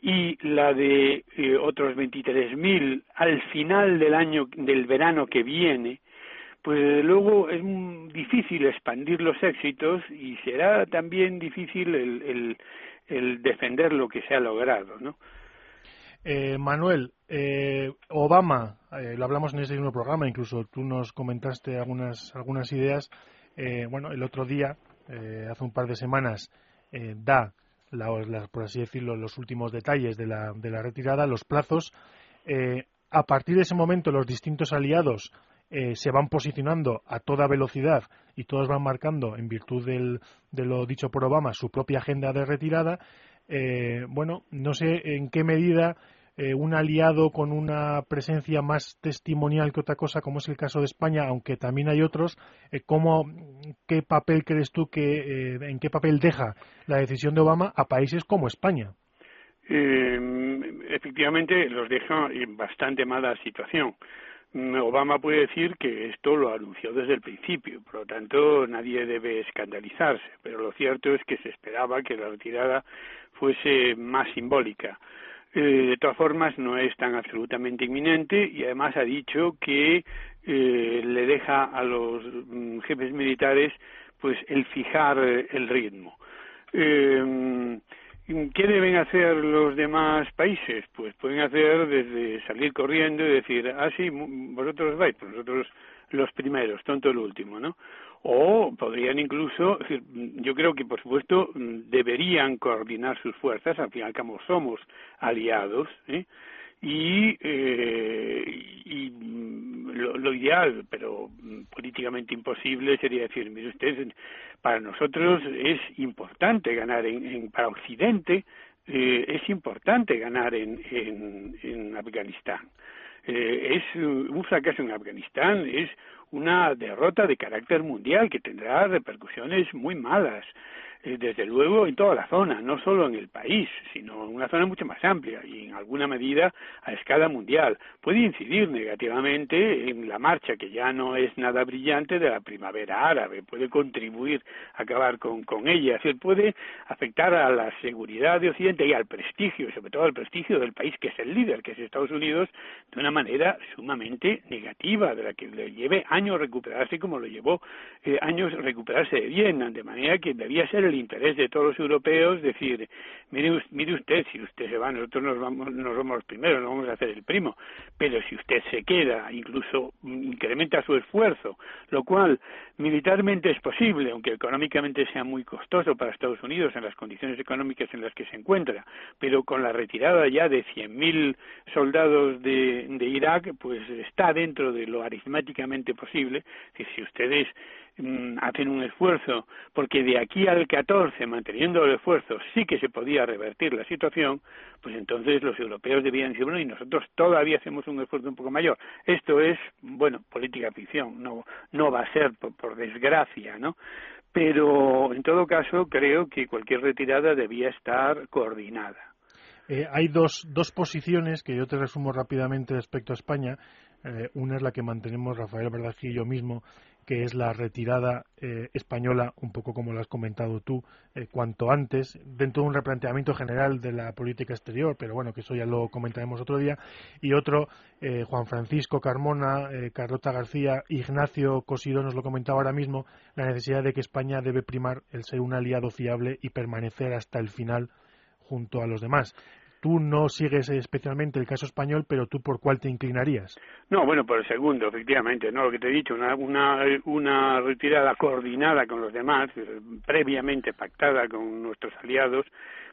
y la de eh, otros 23.000 al final del año del verano que viene, pues luego es difícil expandir los éxitos y será también difícil el, el, el defender lo que se ha logrado, ¿no? Eh, Manuel, eh, Obama, eh, lo hablamos en ese mismo programa, incluso tú nos comentaste algunas, algunas ideas. Eh, bueno, el otro día, hace un par de semanas, da, por así decirlo, los últimos detalles de la, de la retirada, los plazos. a partir de ese momento, los distintos aliados se van posicionando a toda velocidad y todos van marcando, en virtud de lo dicho por Obama, su propia agenda de retirada. Bueno, no sé en qué medida eh, un aliado con una presencia más testimonial que otra cosa, como es el caso de España, aunque también hay otros, eh, ¿cómo, ¿qué papel crees tú que, eh, en qué papel deja la decisión de Obama a países como España? efectivamente, los deja en bastante mala situación. Obama puede decir que esto lo anunció desde el principio, por lo tanto nadie debe escandalizarse, pero lo cierto es que se esperaba que la retirada fuese más simbólica. Eh, de todas formas, no es tan absolutamente inminente y además ha dicho que eh, le deja a los mm, jefes militares pues el fijar el ritmo. Eh, ¿Qué deben hacer los demás países? Pues pueden hacer desde salir corriendo y decir, ah, sí, vosotros vais, pues nosotros los primeros, tonto el último, ¿no? o podrían incluso, yo creo que por supuesto deberían coordinar sus fuerzas, al fin y al cabo somos aliados, ¿eh? Y, eh, y lo, lo, ideal, pero políticamente imposible, sería decir, mire usted, para nosotros es importante ganar en, en para Occidente, eh, es importante ganar en, en, en Afganistán. Eh, es un fracaso en Afganistán, es una derrota de carácter mundial que tendrá repercusiones muy malas. Eh, desde luego en toda la zona, no solo en el país, sino en una zona mucho más amplia y en alguna medida a escala mundial. Puede incidir negativamente en la marcha, que ya no es nada brillante, de la primavera árabe, puede contribuir a acabar con, con ella, es decir, puede afectar a la seguridad de Occidente y al prestigio, sobre todo al prestigio del país que es el líder, que es Estados Unidos, de una manera sumamente negativa, de la que le lleve años recuperarse como lo llevó eh, años recuperarse de Vietnam, de manera que debía ser el interés de todos los europeos decir, mire, mire usted, si usted se va, nosotros nos vamos, nos vamos los primeros, no vamos a hacer el primo, pero si usted se queda, incluso incrementa su esfuerzo, lo cual militarmente es posible, aunque económicamente sea muy costoso para Estados Unidos en las condiciones económicas en las que se encuentra, pero con la retirada ya de 100.000 soldados de, de Irak, pues está dentro de lo aritméticamente posible, que si ustedes Mm, hacen un esfuerzo, porque de aquí al 14, manteniendo el esfuerzo, sí que se podía revertir la situación, pues entonces los europeos debían decir, bueno, y nosotros todavía hacemos un esfuerzo un poco mayor. Esto es, bueno, política ficción, no, no va a ser, por, desgracia, ¿no? Pero, en todo caso, creo que cualquier retirada debía estar coordinada. Eh, hay dos, dos posiciones que yo te resumo rápidamente respecto a España. Eh, una es la que mantenemos Rafael Verdasí y yo mismo, que es la retirada eh, española, un poco como lo has comentado tú, eh, cuanto antes, dentro de un replanteamiento general de la política exterior, pero bueno, que eso ya lo comentaremos otro día, y otro, eh, Juan Francisco Carmona, Carlota García, Ignacio Cosido nos lo comentaba ahora mismo, la necesidad de que España debe primar el ser un aliado fiable y permanecer hasta el final junto a los demás. Tú no sigues especialmente el caso español, pero tú por cuál te inclinarías? No, bueno, por el segundo, efectivamente, no lo que te he dicho, una, una, una retirada coordinada con los demás, eh, previamente pactada con nuestros aliados,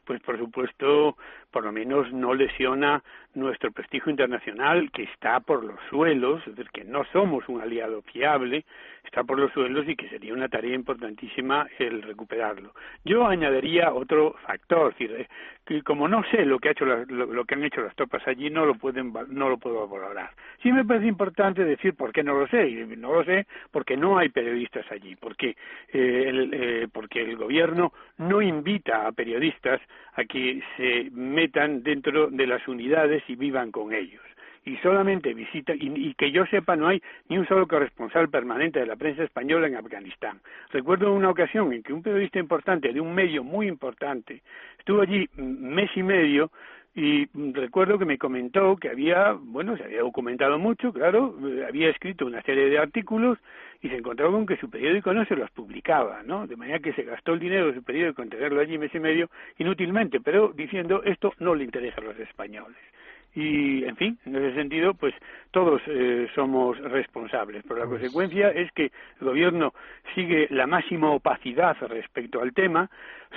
pues por supuesto, por lo menos no lesiona nuestro prestigio internacional, que está por los suelos, es decir, que no somos un aliado fiable, está por los suelos y que sería una tarea importantísima el recuperarlo. Yo añadiría otro factor, es decir, que como no sé lo que ha hecho lo, que han hecho las tropas allí, no lo pueden no lo puedo valorar. Sí me parece importante decir por qué no lo sé, y no lo sé porque no hay periodistas allí, porque eh, el, eh, porque el gobierno no invita a periodistas a que se metan dentro de las unidades y vivan con ellos. y solamente visita, y, que yo sepa no hay ni un solo corresponsal permanente de la prensa española en Afganistán. Recuerdo una ocasión en que un periodista importante de un medio muy importante estuvo allí mes y medio y recuerdo que me comentó que había, bueno, se había documentado mucho, claro, eh, había escrito una serie de artículos y se encontró con que su periódico no se los publicaba, ¿no? De manera que se gastó el dinero de su periódico en tenerlo allí mes y medio inútilmente, pero diciendo esto no le interesa a los españoles y en fin en ese sentido pues todos eh, somos responsables pero la pues consecuencia es que el gobierno sigue la máxima opacidad respecto al tema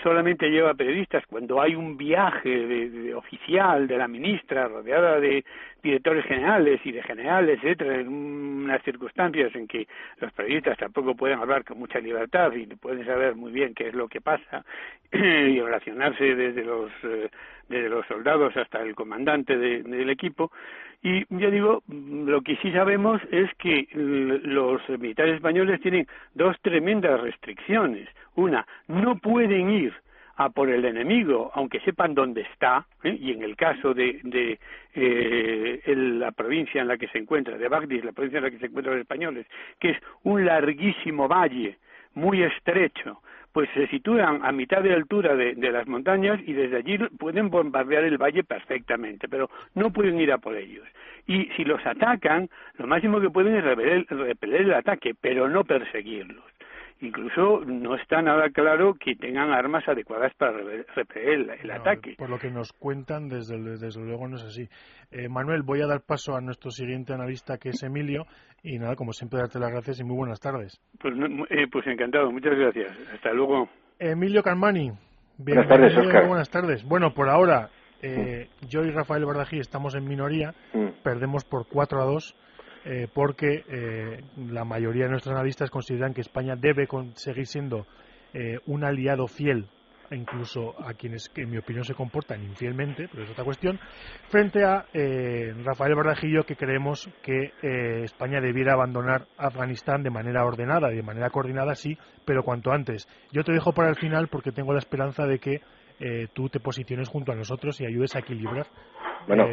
solamente lleva periodistas cuando hay un viaje de, oficial de la ministra rodeada de directores generales y de generales etcétera en unas circunstancias en que los periodistas tampoco pueden hablar con mucha libertad y pueden saber muy bien qué es lo que pasa y relacionarse desde los eh, desde los soldados hasta el comandante del equipo. Y ya digo, lo que sí sabemos es que los militares españoles tienen dos tremendas restricciones. Una, no pueden ir a por el enemigo, aunque sepan dónde está, ¿eh? y en el caso de, de eh, la provincia en la que se encuentra, de Bagdad, la provincia en la que se encuentran los españoles, que es un larguísimo valle, muy estrecho, pues se sitúan a mitad de altura de, las montañas y desde allí pueden bombardear el valle perfectamente, pero no pueden ir a por ellos. Y si los atacan, lo máximo que pueden es repeler el ataque, pero no perseguirlos. Incluso no está nada claro que tengan armas adecuadas para repeler el, ataque. Por lo que nos cuentan, desde, desde luego no es así. Eh, Manuel, voy a dar paso a nuestro siguiente analista, que es Emilio. Y nada, como siempre, darte las gracias y muy buenas tardes. Pues, eh, pues encantado, muchas gracias. Hasta luego. Emilio Carmani. Buenas tardes, Oscar. Buenas tardes. Bueno, por ahora, eh, yo y Rafael Bardají estamos en minoría. Mm. Perdemos por 4 a 2 eh, porque eh, la mayoría de nuestros analistas consideran que España debe seguir siendo eh, un aliado fiel incluso a quienes que en mi opinión se comportan infielmente, pero es otra cuestión, frente a Rafael Bardajillo que creemos que España debiera abandonar Afganistán de manera ordenada de manera coordinada, sí, pero cuanto antes. Yo te dejo para el final porque tengo la esperanza de que tú te posiciones junto a nosotros y ayudes a equilibrar. Bueno,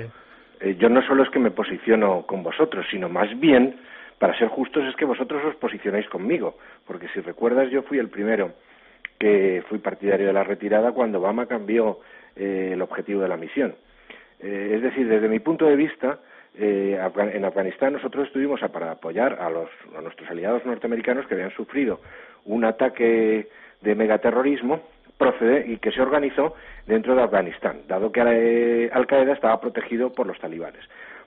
eh, yo no solo es que me posiciono con vosotros, sino más bien, para ser justos, es que vosotros os posicionáis conmigo, porque si recuerdas yo fui el primero que fui partidario de la retirada cuando Obama cambió eh, el objetivo de la misión. Eh, es decir, desde mi punto de vista, en Afganistán nosotros estuvimos para apoyar a, los, a nuestros aliados norteamericanos que habían sufrido un ataque de megaterrorismo procede y que se organizó dentro de Afganistán, dado que eh, Al Qaeda estaba protegido por los talibanes.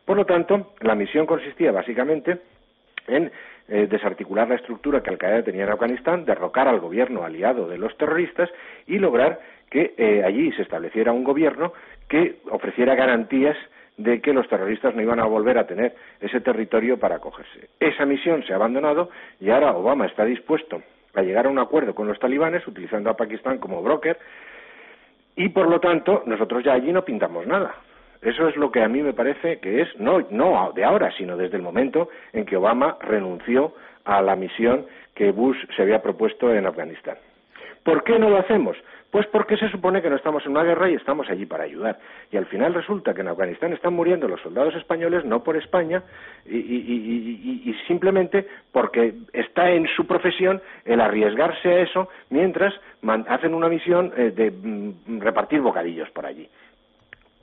Por lo tanto, la misión consistía básicamente en eh, desarticular la estructura que Al Qaeda tenía en Afganistán, derrocar al gobierno aliado de los terroristas y lograr que eh, allí se estableciera un gobierno que ofreciera garantías de que los terroristas no iban a volver a tener ese territorio para acogerse. Esa misión se ha abandonado y ahora Obama está dispuesto a llegar a un acuerdo con los talibanes utilizando a Pakistán como broker y por lo tanto nosotros ya allí no pintamos nada. Eso es lo que a mí me parece que es no no de ahora, sino desde el momento en que Obama renunció a la misión que Bush se había propuesto en Afganistán. ¿Por qué no lo hacemos? Pues porque se supone que no estamos en una guerra y estamos allí para ayudar. Y al final resulta que en Afganistán están muriendo los soldados españoles no por España y, simplemente porque está en su profesión el arriesgarse a eso mientras hacen una misión eh, de mm, repartir bocadillos por allí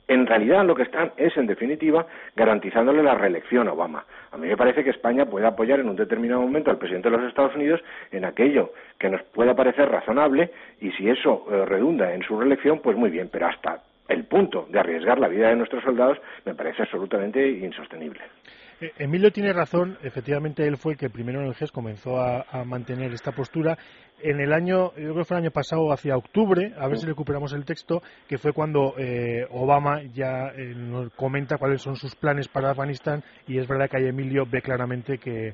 en realidad lo que están es, en definitiva, garantizándole la reelección a Obama. A mí me parece que España puede apoyar en un determinado momento al presidente de los Estados Unidos en aquello que nos pueda parecer razonable y si eso eh, redunda en su reelección, pues muy bien, pero hasta el punto de arriesgar la vida de nuestros soldados me parece absolutamente insostenible. Eh, Emilio tiene razón, efectivamente él fue el que primero en el GES comenzó a, mantener esta postura. En el año, yo creo que fue el año pasado, hacia octubre, a ver si recuperamos el texto, que fue cuando eh, Obama ya eh, nos comenta cuáles son sus planes para Afganistán y es verdad que ahí Emilio ve claramente que,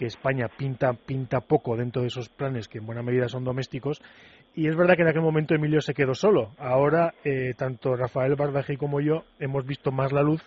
España pinta, pinta poco dentro de esos planes que en buena medida son domésticos y es verdad que en aquel momento Emilio se quedó solo. Ahora, tanto Rafael Bardaje como yo hemos visto más la luz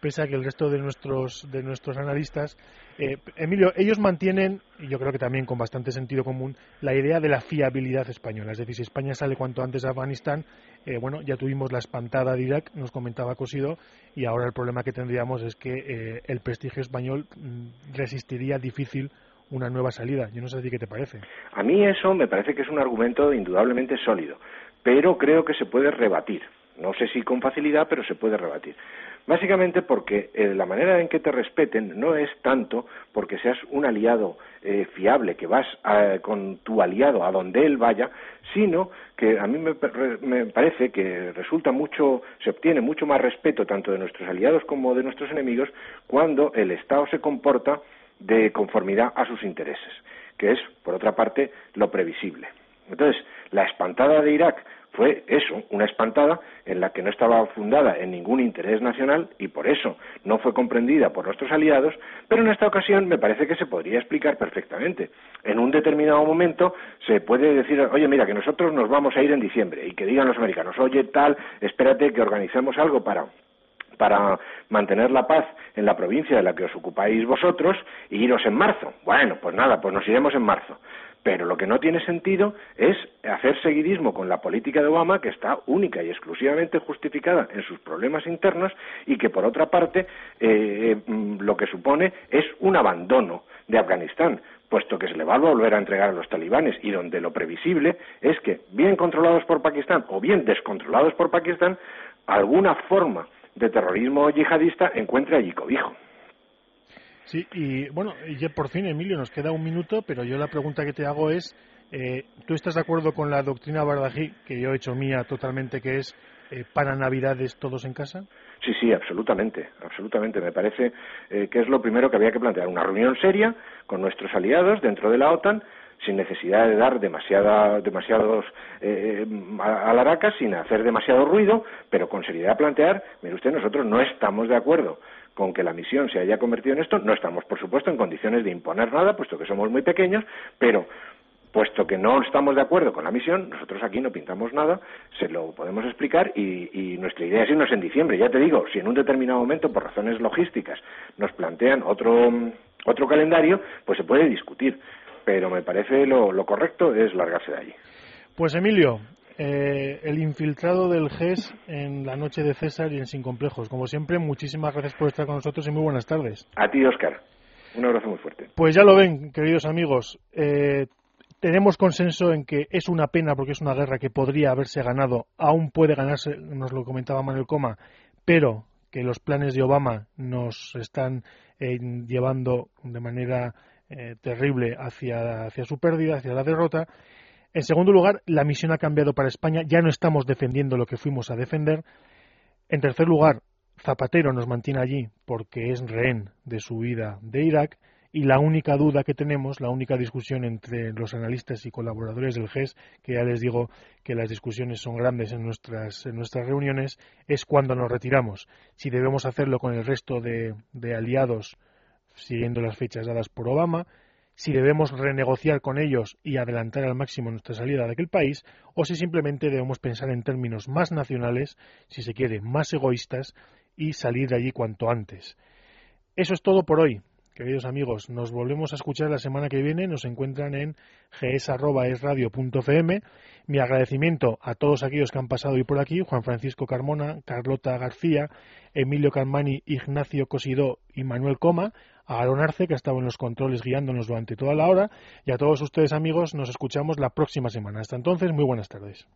pese a que el resto de nuestros, de nuestros analistas. Eh, Emilio, ellos mantienen, y yo creo que también con bastante sentido común, la idea de la fiabilidad española. Es decir, si España sale cuanto antes de Afganistán, eh, bueno, ya tuvimos la espantada de Irak, nos comentaba Cosido, y ahora el problema que tendríamos es que eh, el prestigio español mm, resistiría difícil una nueva salida. Yo no sé a ti qué te parece. A mí eso me parece que es un argumento indudablemente sólido, pero creo que se puede rebatir. No sé si con facilidad, pero se puede rebatir. Básicamente porque eh, la manera en que te respeten no es tanto porque seas un aliado eh, fiable, que vas con tu aliado a donde él vaya, sino que a mí me, me, parece que resulta mucho, se obtiene mucho más respeto tanto de nuestros aliados como de nuestros enemigos cuando el Estado se comporta de conformidad a sus intereses, que es, por otra parte, lo previsible. Entonces, la espantada de Irak fue eso, una espantada en la que no estaba fundada en ningún interés nacional y por eso no fue comprendida por nuestros aliados, pero en esta ocasión me parece que se podría explicar perfectamente. En un determinado momento se puede decir, oye, mira, que nosotros nos vamos a ir en diciembre y que digan los americanos, oye, tal, espérate que organicemos algo para para mantener la paz en la provincia de la que os ocupáis vosotros y iros en marzo. Bueno, pues nada, pues nos iremos en marzo. Pero lo que no tiene sentido es hacer seguidismo con la política de Obama, que está única y exclusivamente justificada en sus problemas internos y que, por otra parte, eh, mm, lo que supone es un abandono de Afganistán, puesto que se le va a volver a entregar a los talibanes y donde lo previsible es que, bien controlados por Pakistán o bien descontrolados por Pakistán, alguna forma de terrorismo yihadista encuentre allí cobijo. Sí, y bueno, ya por fin, Emilio, nos queda un minuto, pero yo la pregunta que te hago es, eh, ¿tú estás de acuerdo con la doctrina Bardají, que yo he hecho mía totalmente, que es eh, para Navidades todos en casa? Sí, sí, absolutamente, absolutamente. Me parece eh, que es lo primero que había que plantear. Una reunión seria con nuestros aliados dentro de la OTAN sin necesidad de dar demasiada, demasiados eh, alaracas, sin hacer demasiado ruido, pero con seriedad plantear, mire usted, nosotros no estamos de acuerdo con que la misión se haya convertido en esto. No estamos, por supuesto, en condiciones de imponer nada, puesto que somos muy pequeños, pero puesto que no estamos de acuerdo con la misión, nosotros aquí no pintamos nada, se lo podemos explicar y, nuestra idea es irnos en diciembre. Ya te digo, si en un determinado momento, por razones logísticas, nos plantean otro, otro calendario, pues se puede discutir. Pero me parece lo, lo correcto es largarse de allí. Pues Emilio, eh, el infiltrado del GES en la noche de César y en Sin Complejos. Como siempre, muchísimas gracias por estar con nosotros y muy buenas tardes. A ti, Oscar. Un abrazo muy fuerte. Pues ya lo ven, queridos amigos. Eh, tenemos consenso en que es una pena porque es una guerra que podría haberse ganado, aún puede ganarse, nos lo comentaba Manuel Coma, pero que los planes de Obama nos están eh, llevando de manera terrible hacia, hacia su pérdida, hacia la derrota en segundo lugar, la misión ha cambiado para España, ya no estamos defendiendo lo que fuimos a defender. En tercer lugar, Zapatero nos mantiene allí porque es rehén de su vida de Irak. Y la única duda que tenemos, la única discusión entre los analistas y colaboradores del GES, que ya les digo que las discusiones son grandes en nuestras, en nuestras reuniones, es cuando nos retiramos. Si debemos hacerlo con el resto de aliados siguiendo las fechas dadas por Obama, si debemos renegociar con ellos y adelantar al máximo nuestra salida de aquel país, o si simplemente debemos pensar en términos más nacionales, si se quiere, más egoístas, y salir de allí cuanto antes. Eso es todo por hoy. Queridos amigos, nos volvemos a escuchar la semana que viene. Nos encuentran en gs.esradio.fm. Mi agradecimiento a todos aquellos que han pasado hoy por aquí: Juan Francisco Carmona, Carlota García, Emilio Carmani, Ignacio Cosidó y Manuel Coma, a Aaron Arce, que ha estado en los controles guiándonos durante toda la hora, y a todos ustedes, amigos, nos escuchamos la próxima semana. Hasta entonces, muy buenas tardes.